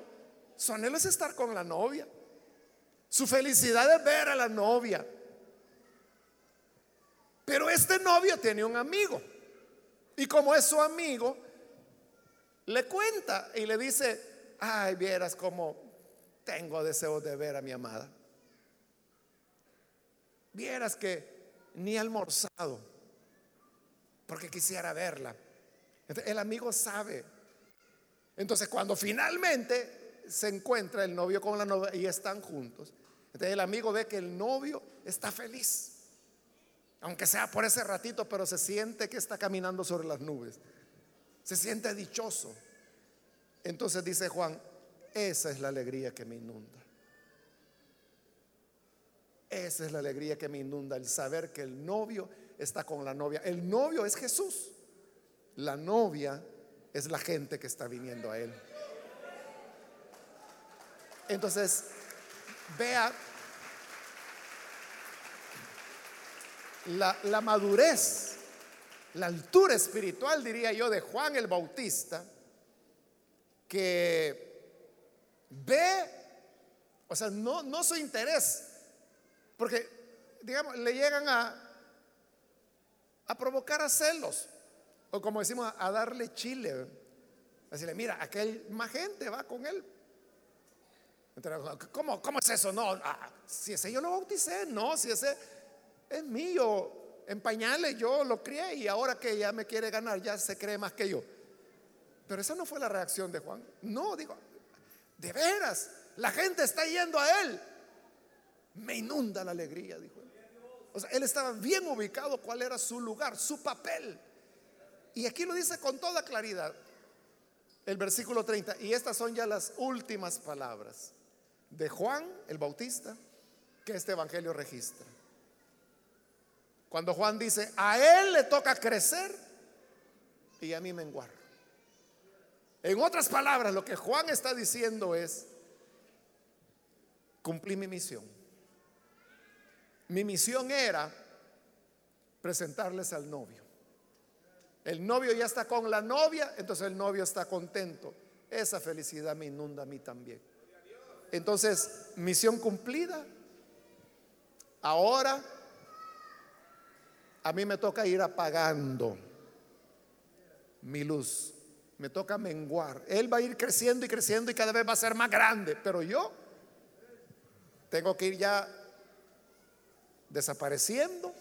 su anhelo es estar con la novia. Su felicidad es ver a la novia. Pero este novio tiene un amigo. Y como es su amigo, le cuenta y le dice, ay, vieras como tengo deseo de ver a mi amada. Vieras que ni almorzado, porque quisiera verla. el amigo sabe. Entonces cuando finalmente se encuentra el novio con la novia y están juntos, entonces el amigo ve que el novio está feliz. Aunque sea por ese ratito, pero se siente que está caminando sobre las nubes. Se siente dichoso. Entonces dice Juan, esa es la alegría que me inunda. Esa es la alegría que me inunda, el saber que el novio está con la novia. El novio es Jesús. La novia es la gente que está viniendo a él. Entonces, vea la, madurez, la altura espiritual, diría yo, de Juan el Bautista, que ve, o sea, no, no su interés, porque, digamos, le llegan a, a provocar a celos, o como decimos, a darle chile, decirle, mira, aquel más gente va con él. ¿Cómo, cómo es eso? No, ah, si ese yo lo bauticé, no, si ese es mío, en pañales yo lo crié y ahora que ya me quiere ganar, ya se cree más que yo. Pero esa no fue la reacción de Juan. No, digo, de veras, la gente está yendo a él. Me inunda la alegría, dijo él. O sea, él estaba bien ubicado cuál era su lugar, su papel. Y aquí lo dice con toda claridad el versículo 30. Y estas son ya las últimas palabras de Juan el Bautista que este Evangelio registra. Cuando Juan dice, a él le toca crecer y a mí menguar. En otras palabras, lo que Juan está diciendo es, cumplí mi misión. Mi misión era presentarles al novio. El novio ya está con la novia, entonces el novio está contento. Esa felicidad me inunda a mí también. Entonces, misión cumplida. Ahora a mí me toca ir apagando mi luz. Me toca menguar. Él va a ir creciendo y creciendo y cada vez va a ser más grande. Pero yo tengo que ir ya desapareciendo.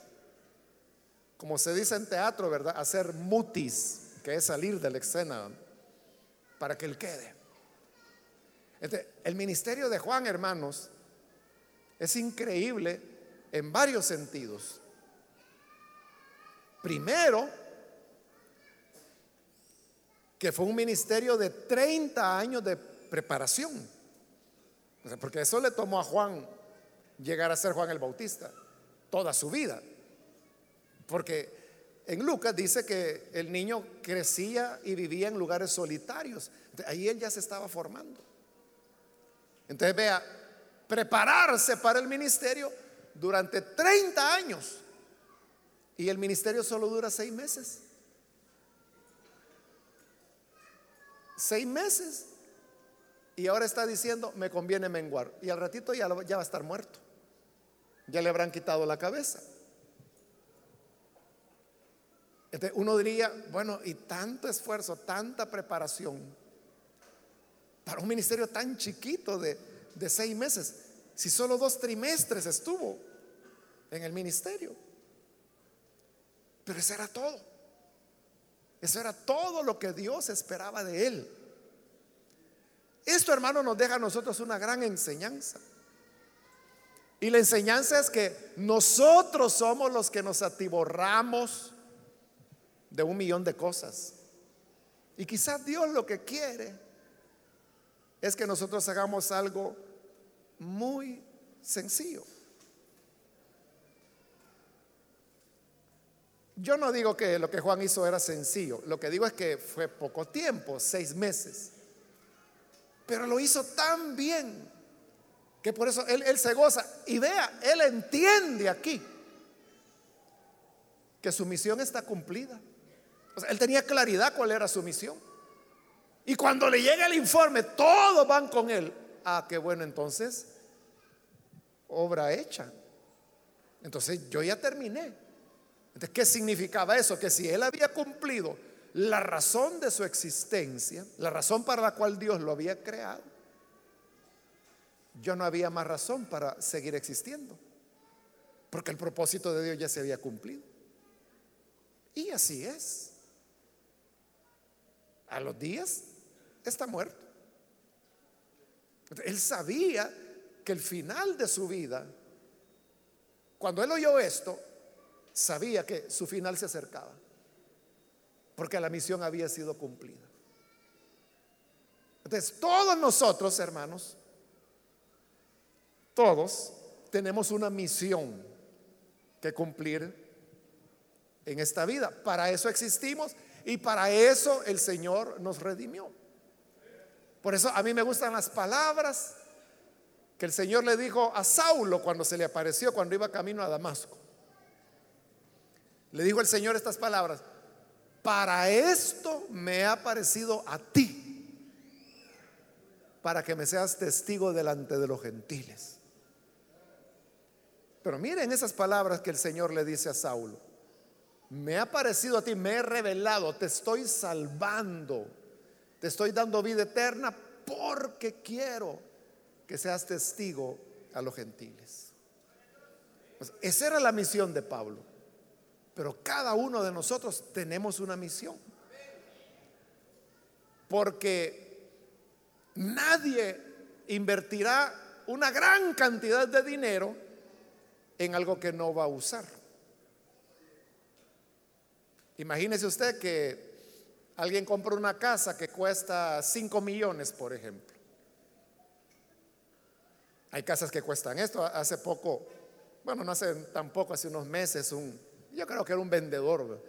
Como se dice en teatro, ¿verdad? Hacer mutis, que es salir de la escena para que él quede. Este, el ministerio de Juan, hermanos, es increíble en varios sentidos. Primero, que fue un ministerio de 30 años de preparación. porque eso le tomó a Juan llegar a ser Juan el Bautista toda su vida. Porque en Lucas dice que el niño crecía y vivía en lugares solitarios. ahí él ya se estaba formando. Entonces vea, prepararse para el ministerio durante 30 años. Y el ministerio solo dura seis meses. Seis meses. Y ahora está diciendo, me conviene menguar. Y al ratito ya, ya va a estar muerto. Ya le habrán quitado la cabeza. Uno diría, bueno, y tanto esfuerzo, tanta preparación para un ministerio tan chiquito de, de seis meses, si solo dos trimestres estuvo en el ministerio. Pero eso era todo. Eso era todo lo que Dios esperaba de él. Esto, hermano, nos deja a nosotros una gran enseñanza. Y la enseñanza es que nosotros somos los que nos atiborramos de un millón de cosas. Y quizás Dios lo que quiere es que nosotros hagamos algo muy sencillo. Yo no digo que lo que Juan hizo era sencillo, lo que digo es que fue poco tiempo, seis meses, pero lo hizo tan bien que por eso él, se goza. Y vea, él entiende aquí que su misión está cumplida. él tenía claridad cuál era su misión. Y cuando le llega el informe, todos van con él. Ah, qué bueno, entonces, obra hecha. Entonces yo ya terminé. ¿qué significaba eso? Que si él había cumplido la razón de su existencia, la razón para la cual Dios lo había creado, yo no había más razón para seguir existiendo, porque el propósito de Dios ya se había cumplido. Y así es. A los días está muerto. Él sabía que el final de su vida, cuando él oyó esto, sabía que su final se acercaba, porque la misión había sido cumplida. Entonces, todos nosotros, hermanos, todos tenemos una misión que cumplir en esta vida. Para eso existimos y para eso el Señor nos redimió. Por eso a mí me gustan las palabras que el Señor le dijo a Saulo cuando se le apareció, cuando iba camino a Damasco. Le dijo el Señor estas palabras, para esto me ha parecido a ti, para que me seas testigo delante de los gentiles. Pero miren esas palabras que el Señor le dice a Saulo. Me ha parecido a ti, me he revelado, te estoy salvando, te estoy dando vida eterna porque quiero que seas testigo a los gentiles. Pues esa era la misión de Pablo. Pero cada uno de nosotros tenemos una misión. Porque nadie invertirá una gran cantidad de dinero en algo que no va a usar. Imagínese usted que alguien compra una casa que cuesta 5 millones, por ejemplo. Hay casas que cuestan esto. Hace poco, bueno, no hace tampoco, hace unos meses, un, yo creo que era un vendedor,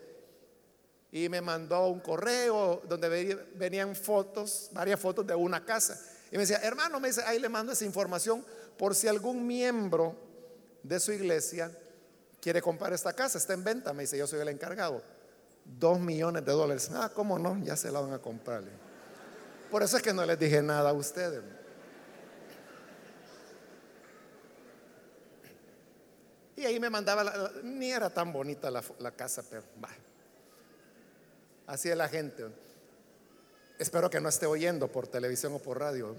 y me mandó un correo donde venían fotos, varias fotos de una casa. Y me decía, hermano, me dice, ahí le mando esa información por si algún miembro de su iglesia quiere comprar esta casa, está en venta. Me dice, yo soy el encargado. Dos millones de dólares. Ah, ¿cómo no? Ya se la van a comprar. Por eso es que no les dije nada a ustedes. Y ahí me mandaba, ni era tan bonita la, casa, pero Así es la gente. Espero que no esté oyendo por televisión o por radio.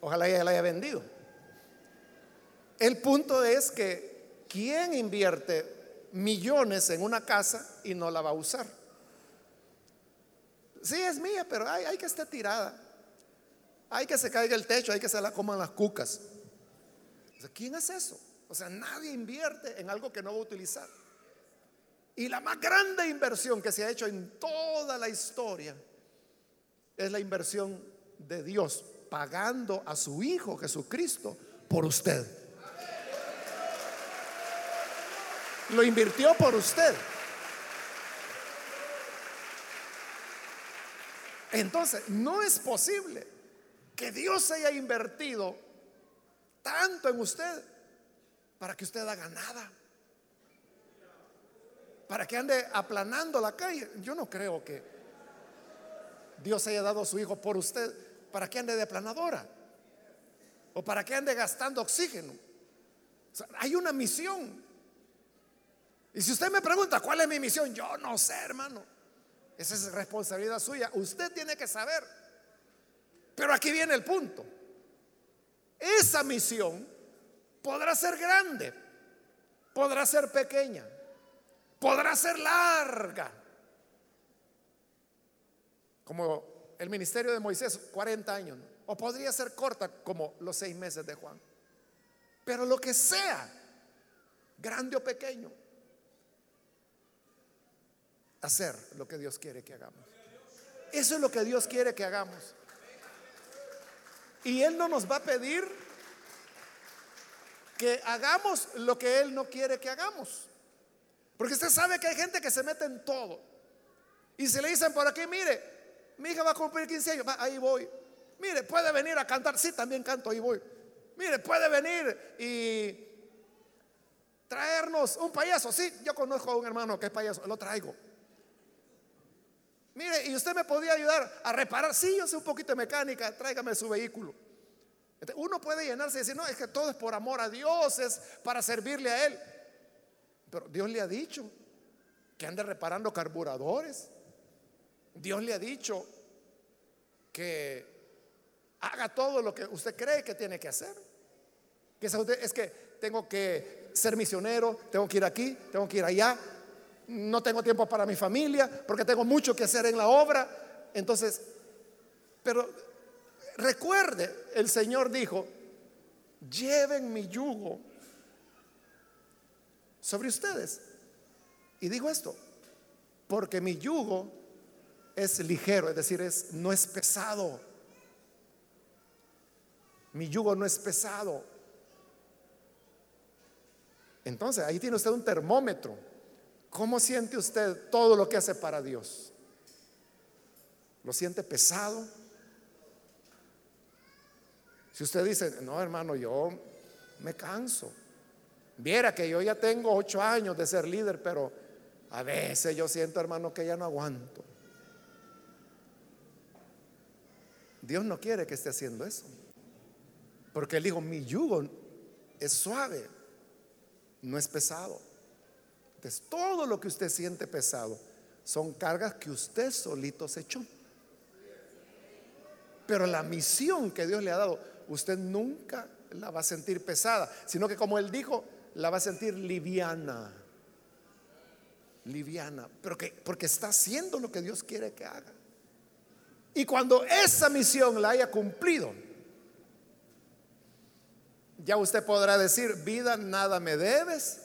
Ojalá ella la haya vendido. El punto es que ¿quién invierte millones en una casa y no la va a usar? Sí, es mía, pero hay, que estar tirada. Hay que se caiga el techo, hay que se la coman las cucas. ¿Quién es eso? O sea, nadie invierte en algo que no va a utilizar. Y la más grande inversión que se ha hecho en toda la historia es la inversión de Dios pagando a su Hijo Jesucristo por usted. Lo invirtió por usted. Entonces, no es posible que Dios haya invertido tanto en usted para que usted haga nada. Para que ande aplanando la calle. Yo no creo que Dios haya dado a su hijo por usted para que ande de aplanadora. O para que ande gastando oxígeno. hay una misión. Y si usted me pregunta cuál es mi misión, yo no sé, hermano. Esa es responsabilidad suya. Usted tiene que saber. Pero aquí viene el punto. Esa misión podrá ser grande, podrá ser pequeña, podrá ser larga. Como el ministerio de Moisés, 40 años, o podría ser corta como los seis meses de Juan. Pero lo que sea, grande o pequeño, hacer lo que Dios quiere que hagamos. Eso es lo que Dios quiere que hagamos. Y Él no nos va a pedir que hagamos lo que Él no quiere que hagamos. Porque usted sabe que hay gente que se mete en todo. Y se le dicen por aquí, mire, mi hija va a cumplir 15 años, ahí voy. Mire, puede venir a cantar, sí, también canto, ahí voy. Mire, puede venir y traernos un payaso, sí, yo conozco a un hermano que es payaso, lo traigo. Mire, y usted me podía ayudar a reparar. Sí, yo sé un poquito de mecánica, tráigame su vehículo. Uno puede llenarse y decir, no, es que todo es por amor a Dios, es para servirle a Él. Pero Dios le ha dicho que ande reparando carburadores. Dios le ha dicho que haga todo lo que usted cree que tiene que hacer. Que es que tengo que ser misionero, tengo que ir aquí, tengo que ir allá, no tengo tiempo para mi familia, porque tengo mucho que hacer en la obra. Entonces, pero recuerde, el Señor dijo, lleven mi yugo sobre ustedes. Y digo esto, porque mi yugo es ligero, es decir, es, no es pesado. Mi yugo no es pesado. Entonces, ahí tiene usted un termómetro ¿Cómo siente usted todo lo que hace para Dios? ¿Lo siente pesado? Si usted dice, no hermano, yo me canso. Viera que yo ya tengo ocho años de ser líder, pero a veces yo siento, hermano, que ya no aguanto. Dios no quiere que esté haciendo eso. Porque Él dijo, mi yugo es suave, no es pesado. Todo lo que usted siente pesado son cargas que usted solito se echó. Pero la misión que Dios le ha dado, usted nunca la va a sentir pesada, sino que como él dijo, la va a sentir liviana. Liviana, pero que porque está haciendo lo que Dios quiere que haga. Y cuando esa misión la haya cumplido, ya usted podrá decir, vida, nada me debes,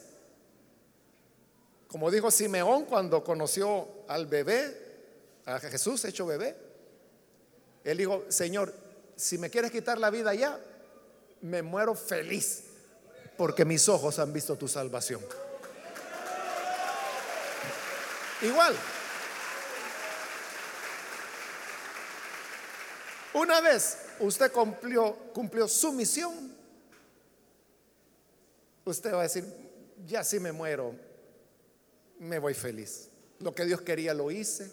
Como dijo Simeón cuando conoció al bebé, a Jesús hecho bebé, él dijo, Señor, si me quieres quitar la vida ya, me muero feliz, porque mis ojos han visto tu salvación. Igual. Una vez usted cumplió, su misión, usted va a decir, ya si me muero, me voy feliz. Lo que Dios quería lo hice,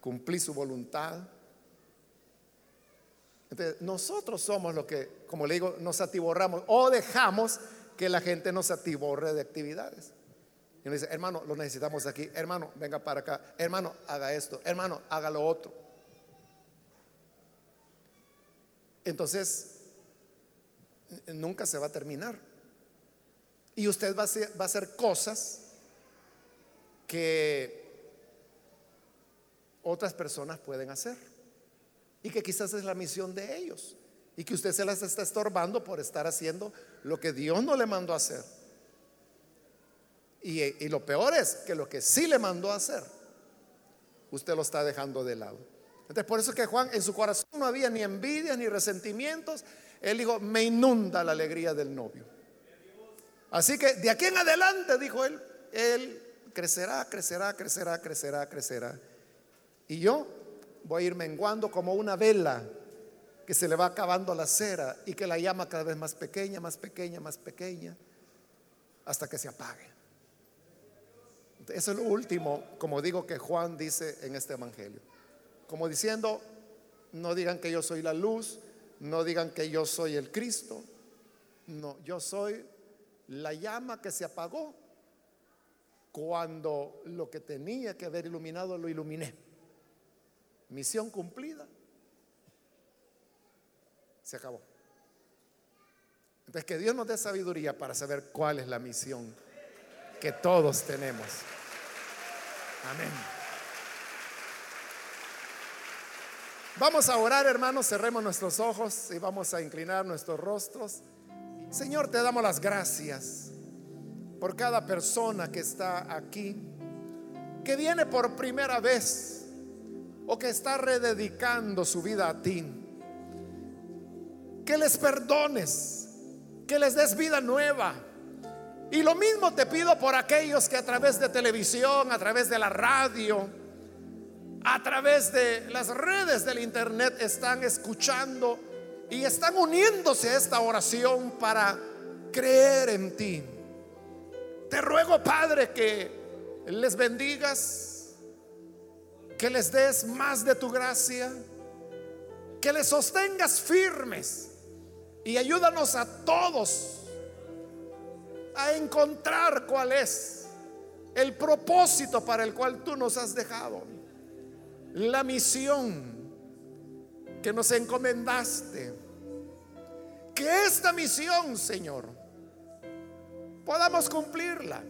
cumplí su voluntad. Entonces, nosotros somos los que, como le digo, nos atiborramos o dejamos que la gente nos atiborre de actividades. Y uno dice, hermano, lo necesitamos aquí. Hermano, venga para acá. Hermano, haga esto. Hermano, haga lo otro. Entonces, nunca se va a terminar. Y usted va a hacer, va a hacer cosas que otras personas pueden hacer. Y que quizás es la misión de ellos. Y que usted se las está estorbando por estar haciendo lo que Dios no le mandó a hacer. Y, lo peor es que lo que sí le mandó a hacer, usted lo está dejando de lado. Entonces, por eso es que Juan en su corazón no había ni envidias ni resentimientos. Él dijo, me inunda la alegría del novio. Así que de aquí en adelante, dijo él, él crecerá, crecerá, crecerá, crecerá, crecerá. Y yo voy a ir menguando como una vela que se le va acabando la cera y que la llama cada vez más pequeña, más pequeña, más pequeña, hasta que se apague. Eso es lo último, como digo, que Juan dice en este Evangelio. Como diciendo, no digan que yo soy la luz, no digan que yo soy el Cristo, no, yo soy la llama que se apagó cuando lo que tenía que haber iluminado lo iluminé. Misión cumplida. Se acabó. Entonces que Dios nos dé sabiduría para saber cuál es la misión que todos tenemos. Amén. Vamos a orar, hermanos, cerremos nuestros ojos y vamos a inclinar nuestros rostros. Señor, te damos las gracias por cada persona que está aquí, que viene por primera vez o que está rededicando su vida a ti. Que les perdones, que les des vida nueva y lo mismo te pido por aquellos que a través de televisión, a través de la radio, a través de las redes del internet están escuchando y están uniéndose a esta oración para creer en ti. Te ruego, Padre, que les bendigas, que les des más de tu gracia, que les sostengas firmes y ayúdanos a todos a encontrar cuál es el propósito para el cual tú nos has dejado, la misión que nos encomendaste. Que esta misión, Señor, podamos cumplirla,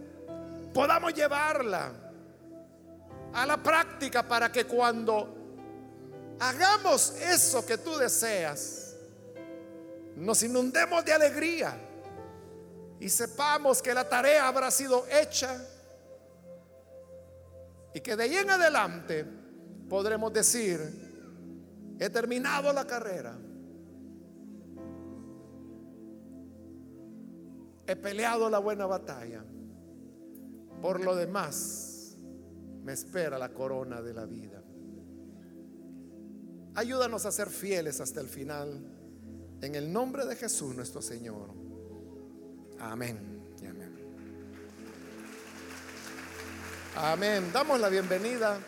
podamos llevarla a la práctica para que cuando hagamos eso que tú deseas, nos inundemos de alegría y sepamos que la tarea habrá sido hecha y que de ahí en adelante podremos decir, he terminado la carrera, he peleado la buena batalla, por lo demás me espera la corona de la vida. Ayúdanos a ser fieles hasta el final, en el nombre de Jesús nuestro Señor. Amén. amén. Amén. Damos la bienvenida